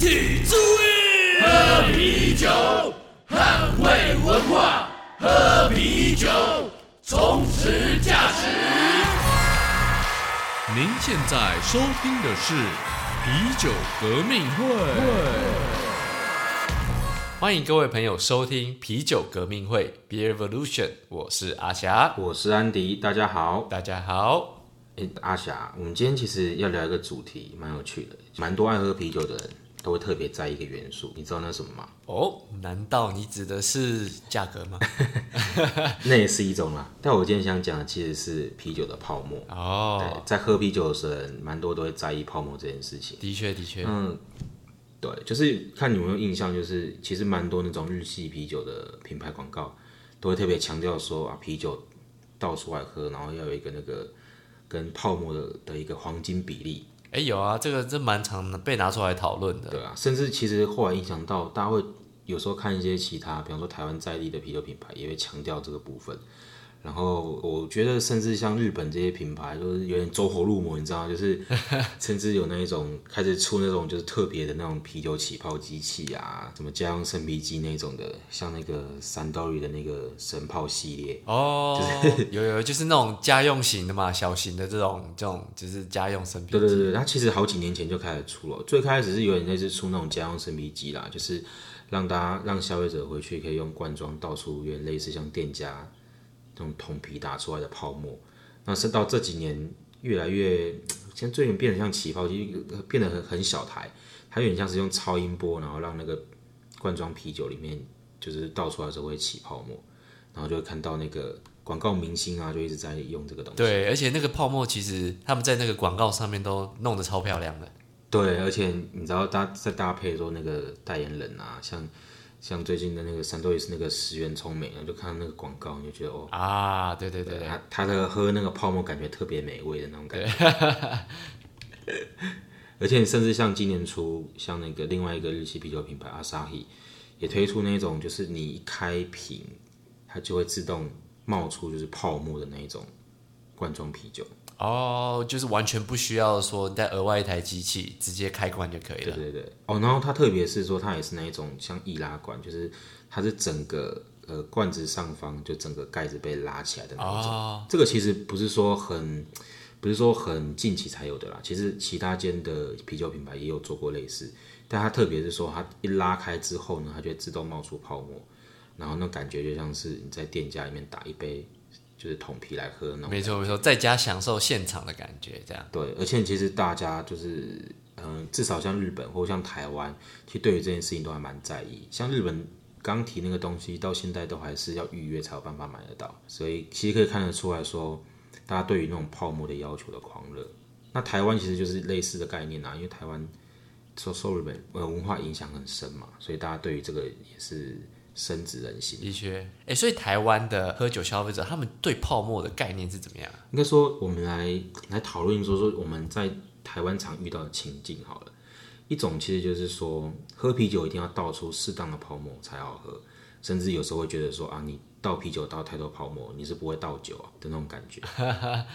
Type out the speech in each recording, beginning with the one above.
体注意，喝啤酒，捍卫文化，喝啤酒，充实价值。您现在收听的是啤酒革命会。欢迎各位朋友收听啤酒革命会 Beer Revolution，我是阿霞，我是安迪，大家好。大家好。哎，阿霞，我们今天其实要聊一个主题，蛮有趣的，蛮多爱喝啤酒的人都会特别在意一个元素，你知道那什么吗？哦，难道你指的是价格吗？那也是一种啦。但我今天想讲的其实是啤酒的泡沫。哦，对，在喝啤酒的时候，蛮多都会在意泡沫这件事情。的确，的确，嗯。对，就是看你有没有印象，就是其实蛮多那种日系啤酒的品牌广告，都会特别强调说啊，啤酒倒出来喝，然后要有一个那个跟泡沫的的一个黄金比例。哎，有啊，这个这蛮常被拿出来讨论的。对啊，甚至其实后来影响到大家会有时候看一些其他，比方说台湾在地的啤酒品牌，也会强调这个部分。然后我觉得，甚至像日本这些品牌，都是有点走火入魔，你知道吗就是，甚至有那一种开始出那种就是特别的那种啤酒起泡机器啊，什么家用生啤机那种的，像那个三刀鱼的那个神泡系列哦，就是有有就是那种家用型的嘛，小型的这种这种就是家用生啤。对对对，它其实好几年前就开始出了，最开始是有点类似出那种家用生啤机啦，就是让大家让消费者回去可以用罐装倒出，有点类似像店家。用桶皮打出来的泡沫，那是到这几年越来越，现在最近变得像起泡机，变得很很小台，它有点像是用超音波，然后让那个罐装啤酒里面就是倒出来的时候会起泡沫，然后就会看到那个广告明星啊，就一直在用这个东西。对，而且那个泡沫其实他们在那个广告上面都弄得超漂亮的。对，而且你知道搭在搭配说那个代言人啊，像。像最近的那个三多也是那个十元聪美啊，就看到那个广告，你就觉得哦啊，对对对，他他的喝那个泡沫感觉特别美味的那种感觉。而且甚至像今年初，像那个另外一个日系啤酒品牌阿萨希也推出那种，就是你一开瓶，它就会自动冒出就是泡沫的那一种罐装啤酒。哦，就是完全不需要说再额外一台机器，直接开关就可以了。对对对。哦，然后它特别是说，它也是那一种像易拉罐，就是它是整个呃罐子上方就整个盖子被拉起来的那种。哦。这个其实不是说很，不是说很近期才有的啦。其实其他间的啤酒品牌也有做过类似，但它特别是说，它一拉开之后呢，它就会自动冒出泡沫，然后那感觉就像是你在店家里面打一杯。就是桶皮来喝那种，没错没错，在家享受现场的感觉，这样。对，而且其实大家就是，嗯，至少像日本或像台湾，其实对于这件事情都还蛮在意。像日本刚提那个东西，到现在都还是要预约才有办法买得到，所以其实可以看得出来说，大家对于那种泡沫的要求的狂热。那台湾其实就是类似的概念啊，因为台湾受受日本呃文化影响很深嘛，所以大家对于这个也是。深植人心，的确，哎，所以台湾的喝酒消费者，他们对泡沫的概念是怎么样？应该说，我们来来讨论说说我们在台湾常遇到的情境好了。一种其实就是说，喝啤酒一定要倒出适当的泡沫才好喝，甚至有时候会觉得说啊，你倒啤酒倒太多泡沫，你是不会倒酒啊的那种感觉。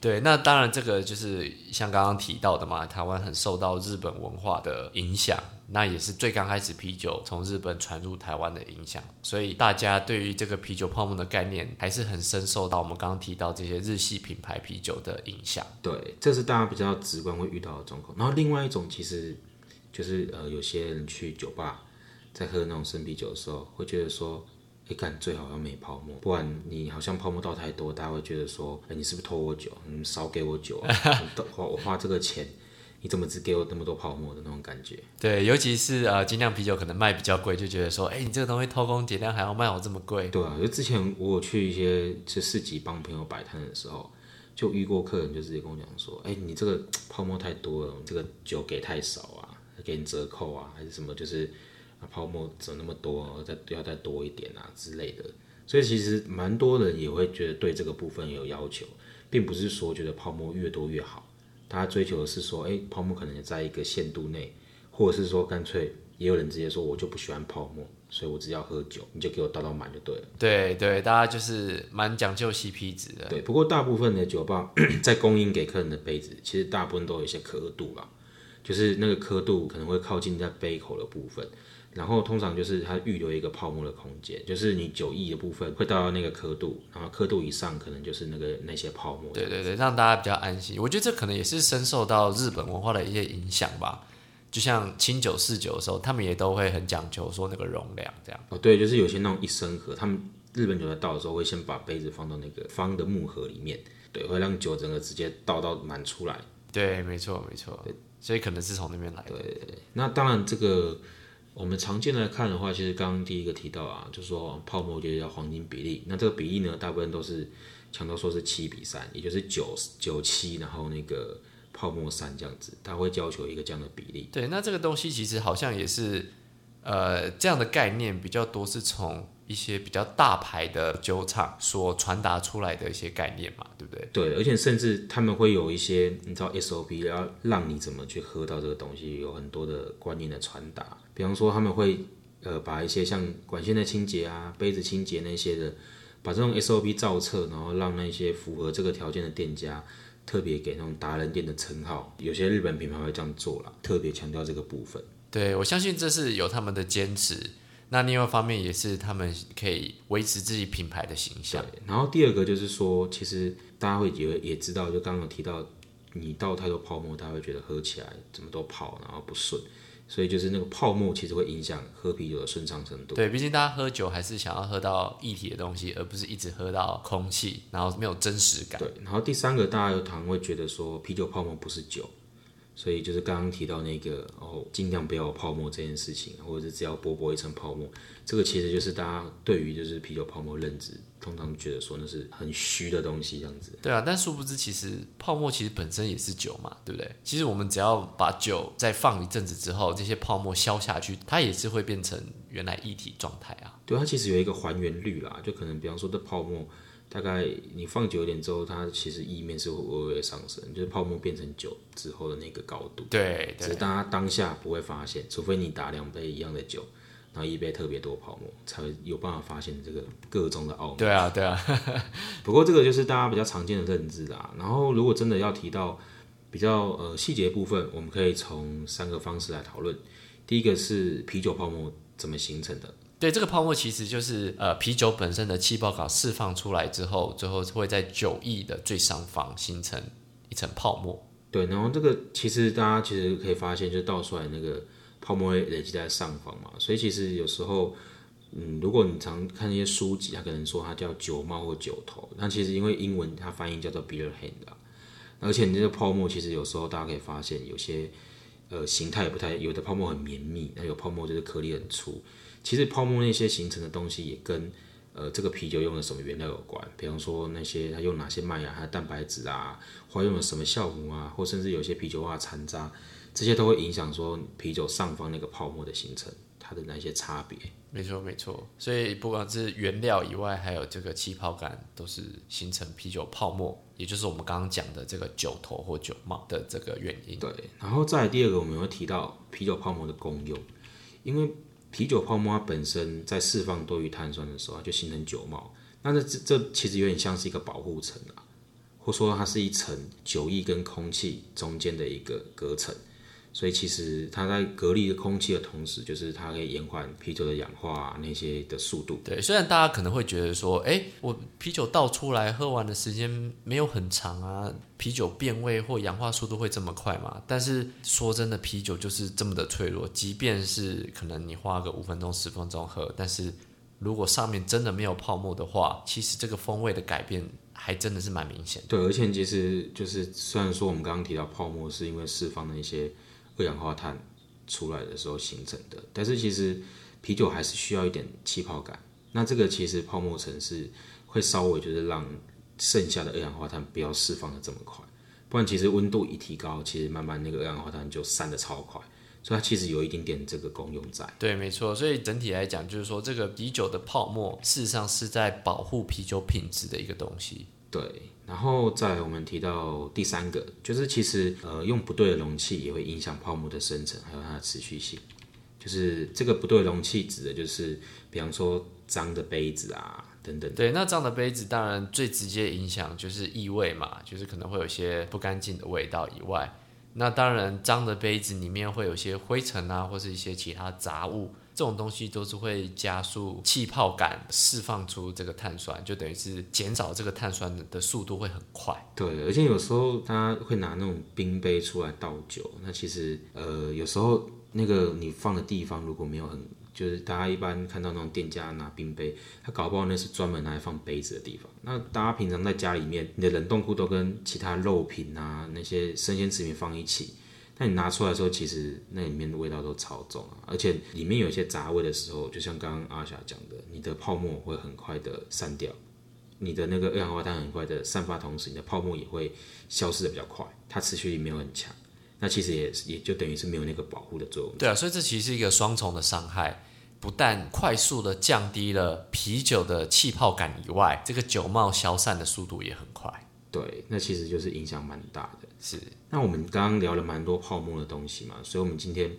对，那当然这个就是像刚刚提到的嘛，台湾很受到日本文化的影响，那也是最刚开始啤酒从日本传入台湾的影响，所以大家对于这个啤酒泡沫的概念还是很深受到我们刚刚提到这些日系品牌啤酒的影响。对，这是大家比较直观会遇到的状况。然后另外一种其实就是呃，有些人去酒吧在喝那种生啤酒的时候，会觉得说。一看最好要没泡沫，不然你好像泡沫倒太多，大家会觉得说，哎，你是不是偷我酒？你少给我酒啊！花我花这个钱，你怎么只给我那么多泡沫的那种感觉？对，尤其是呃精酿啤酒可能卖比较贵，就觉得说，哎，你这个东西偷工减料还要卖我这么贵？对啊，就之前我去一些就市集帮朋友摆摊的时候，就遇过客人就直接跟我讲说，哎，你这个泡沫太多了，这个酒给太少啊，给你折扣啊，还是什么？就是。泡沫怎么那么多？再要再多一点啊之类的。所以其实蛮多人也会觉得对这个部分有要求，并不是说觉得泡沫越多越好。大家追求的是说，哎，泡沫可能也在一个限度内，或者是说干脆也有人直接说，我就不喜欢泡沫，所以我只要喝酒，你就给我倒到满就对了。对对，大家就是蛮讲究 CP 值的。对，不过大部分的酒吧 在供应给客人的杯子，其实大部分都有一些刻度啦。就是那个刻度可能会靠近在杯口的部分。然后通常就是它预留一个泡沫的空间，就是你酒液的部分会到那个刻度，然后刻度以上可能就是那个那些泡沫。对对对，让大家比较安心。我觉得这可能也是深受到日本文化的一些影响吧。就像清酒试酒的时候，他们也都会很讲究说那个容量这样。哦，对，就是有些那种一升盒，他们日本酒在倒的时候会先把杯子放到那个方的木盒里面，对，会让酒整个直接倒到满出来。对，没错没错。所以可能是从那边来的。对，那当然这个我们常见来看的话，其实刚刚第一个提到啊，就是说泡沫就叫黄金比例。那这个比例呢，大部分都是强调说是七比三，也就是九九七，然后那个。泡沫三这样子，它会要求一个这样的比例。对，那这个东西其实好像也是，呃，这样的概念比较多，是从一些比较大牌的酒厂所传达出来的一些概念嘛，对不对？对，而且甚至他们会有一些，你知道 SOP 要让你怎么去喝到这个东西，有很多的观念的传达。比方说，他们会呃把一些像管线的清洁啊、杯子清洁那些的，把这种 SOP 照册，然后让那些符合这个条件的店家。特别给那种达人店的称号，有些日本品牌会这样做了，特别强调这个部分。对我相信这是有他们的坚持，那另外一方面也是他们可以维持自己品牌的形象。然后第二个就是说，其实大家会也也知道，就刚刚提到，你倒太多泡沫，大家会觉得喝起来怎么都泡，然后不顺。所以就是那个泡沫其实会影响喝啤酒的顺畅程度。对，毕竟大家喝酒还是想要喝到液体的东西，而不是一直喝到空气，然后没有真实感。对，然后第三个大家有常会觉得说啤酒泡沫不是酒。所以就是刚刚提到那个哦，尽量不要有泡沫这件事情，或者是只要薄薄一层泡沫，这个其实就是大家对于就是啤酒泡沫认知，通常觉得说那是很虚的东西这样子。对啊，但殊不知其实泡沫其实本身也是酒嘛，对不对？其实我们只要把酒再放一阵子之后，这些泡沫消下去，它也是会变成原来液体状态啊。对，它其实有一个还原率啦，就可能比方说这泡沫。大概你放久一点之后，它其实意面是会微微上升，就是泡沫变成酒之后的那个高度。对，只是大家当下不会发现，除非你打两杯一样的酒，然后一杯特别多泡沫，才会有办法发现这个个中的奥秘。对啊，对啊。不过这个就是大家比较常见的认知啦。然后如果真的要提到比较呃细节部分，我们可以从三个方式来讨论。第一个是啤酒泡沫怎么形成的。对，这个泡沫其实就是呃啤酒本身的气泡感释放出来之后，最后会在酒液的最上方形成一层泡沫。对，然后这个其实大家其实可以发现，就倒出来那个泡沫会累积在上方嘛。所以其实有时候，嗯，如果你常看一些书籍，它可能说它叫酒帽或酒头，那其实因为英文它翻译叫做 beer hand 啊。而且你这个泡沫其实有时候大家可以发现，有些呃形态不太，有的泡沫很绵密，那有泡沫就是颗粒很粗。其实泡沫那些形成的东西也跟呃这个啤酒用的什么原料有关，比方说那些它用哪些麦芽、它的蛋白质啊，或用了什么酵母啊，或甚至有些啤酒花残渣，这些都会影响说啤酒上方那个泡沫的形成，它的那些差别。没错没错，所以不管是原料以外，还有这个气泡感，都是形成啤酒泡沫，也就是我们刚刚讲的这个酒头或酒帽的这个原因。对，然后再第二个，我们会提到啤酒泡沫的功用，因为。啤酒泡沫它本身在释放多余碳酸的时候，它就形成酒帽。那这这这其实有点像是一个保护层啊，或说它是一层酒液跟空气中间的一个隔层。所以其实它在隔离空气的同时，就是它可以延缓啤酒的氧化那些的速度。对，虽然大家可能会觉得说，哎，我啤酒倒出来喝完的时间没有很长啊，啤酒变味或氧化速度会这么快嘛？但是说真的，啤酒就是这么的脆弱，即便是可能你花个五分钟、十分钟喝，但是如果上面真的没有泡沫的话，其实这个风味的改变还真的是蛮明显。对，而且其实就是虽然说我们刚刚提到泡沫是因为释放的一些。二氧化碳出来的时候形成的，但是其实啤酒还是需要一点气泡感。那这个其实泡沫层是会稍微就是让剩下的二氧化碳不要释放的这么快，不然其实温度一提高，其实慢慢那个二氧化碳就散的超快，所以它其实有一点点这个功用在。对，没错。所以整体来讲，就是说这个啤酒的泡沫事实上是在保护啤酒品质的一个东西。对。然后再我们提到第三个，就是其实呃用不对的容器也会影响泡沫的生成，还有它的持续性。就是这个不对容器指的就是，比方说脏的杯子啊等等。对，那脏的杯子当然最直接影响就是异味嘛，就是可能会有些不干净的味道以外，那当然，脏的杯子里面会有些灰尘啊，或是一些其他杂物，这种东西都是会加速气泡感释放出这个碳酸，就等于是减少这个碳酸的速度会很快。对，而且有时候他会拿那种冰杯出来倒酒，那其实呃有时候那个你放的地方如果没有很，就是大家一般看到那种店家拿冰杯，他搞不好那是专门拿来放杯子的地方。那大家平常在家里面，你的冷冻库都跟其他肉品啊那些生鲜食品放一起，那你拿出来的时候，其实那里面的味道都超重啊，而且里面有一些杂味的时候，就像刚刚阿霞讲的，你的泡沫会很快的散掉。你的那个二氧化碳很快的散发，同时你的泡沫也会消失的比较快，它持续力没有很强，那其实也也就等于是没有那个保护的作用。对啊，所以这其实是一个双重的伤害，不但快速的降低了啤酒的气泡感以外，这个酒帽消散的速度也很快。对，那其实就是影响蛮大的。是，那我们刚刚聊了蛮多泡沫的东西嘛，所以我们今天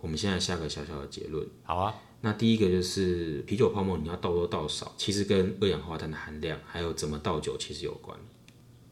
我们现在下个小小的结论。好啊。那第一个就是啤酒泡沫，你要倒多倒少，其实跟二氧化碳的含量还有怎么倒酒其实有关。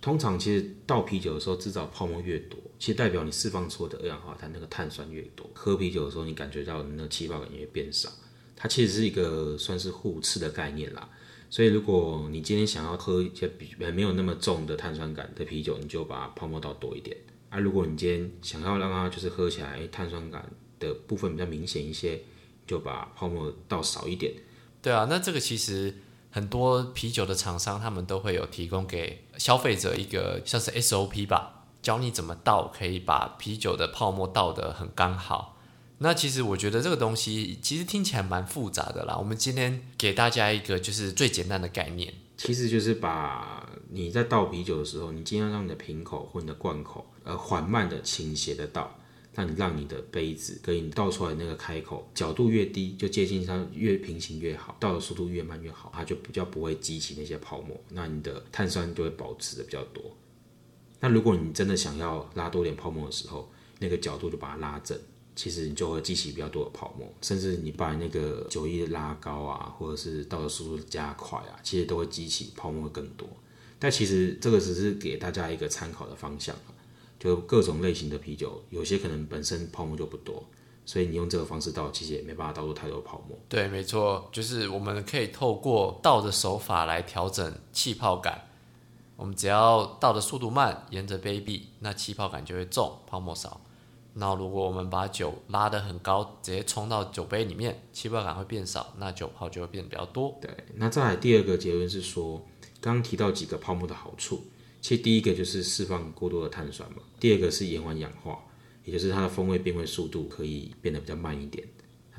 通常其实倒啤酒的时候制造泡沫越多，其实代表你释放出的二氧化碳那个碳酸越多。喝啤酒的时候，你感觉到那个气泡感也变少。它其实是一个算是互斥的概念啦。所以如果你今天想要喝一些比没有那么重的碳酸感的啤酒，你就把泡沫倒多一点。啊，如果你今天想要让它就是喝起来碳酸感的部分比较明显一些。就把泡沫倒少一点。对啊，那这个其实很多啤酒的厂商他们都会有提供给消费者一个像是 SOP 吧，教你怎么倒，可以把啤酒的泡沫倒得很刚好。那其实我觉得这个东西其实听起来蛮复杂的啦。我们今天给大家一个就是最简单的概念，其实就是把你在倒啤酒的时候，你尽量让你的瓶口或你的罐口呃缓慢的倾斜的倒。让你让你的杯子跟你倒出来那个开口角度越低，就接近它越平行越好，倒的速度越慢越好，它就比较不会激起那些泡沫，那你的碳酸就会保持的比较多。那如果你真的想要拉多点泡沫的时候，那个角度就把它拉正，其实你就会激起比较多的泡沫，甚至你把那个酒液拉高啊，或者是倒的速度加快啊，其实都会激起泡沫更多。但其实这个只是给大家一个参考的方向。就各种类型的啤酒，有些可能本身泡沫就不多，所以你用这个方式倒，其实也没办法倒出太多泡沫。对，没错，就是我们可以透过倒的手法来调整气泡感。我们只要倒的速度慢，沿着杯壁，那气泡感就会重，泡沫少。那如果我们把酒拉得很高，直接冲到酒杯里面，气泡感会变少，那酒泡就会变得比较多。对，那再来第二个结论是说，刚刚提到几个泡沫的好处。其实第一个就是释放过多的碳酸嘛，第二个是延缓氧化，也就是它的风味变味速度可以变得比较慢一点。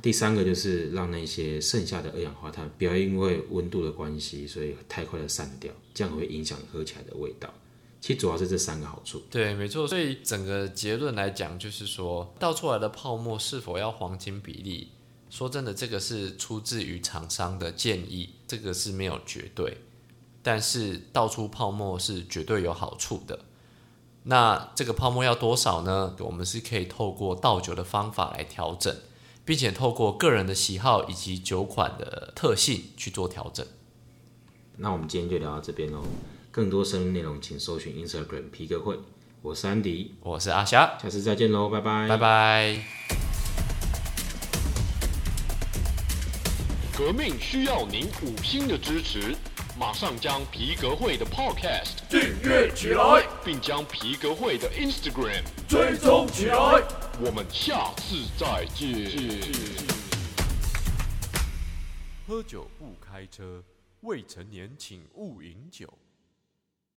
第三个就是让那些剩下的二氧化碳不要因为温度的关系，所以太快的散掉，这样会影响喝起来的味道。其实主要是这三个好处。对，没错。所以整个结论来讲，就是说倒出来的泡沫是否要黄金比例？说真的，这个是出自于厂商的建议，这个是没有绝对。但是倒出泡沫是绝对有好处的。那这个泡沫要多少呢？我们是可以透过倒酒的方法来调整，并且透过个人的喜好以及酒款的特性去做调整。那我们今天就聊到这边喽。更多深入内容，请搜寻 Instagram 皮革会。我是安迪，我是阿霞，下次再见喽，拜拜，拜拜。革命需要您五星的支持。马上将皮革会的 Podcast 订阅起来，并将皮革会的 Instagram 追踪起来。我们下次再见。喝酒不开车，未成年请勿饮酒。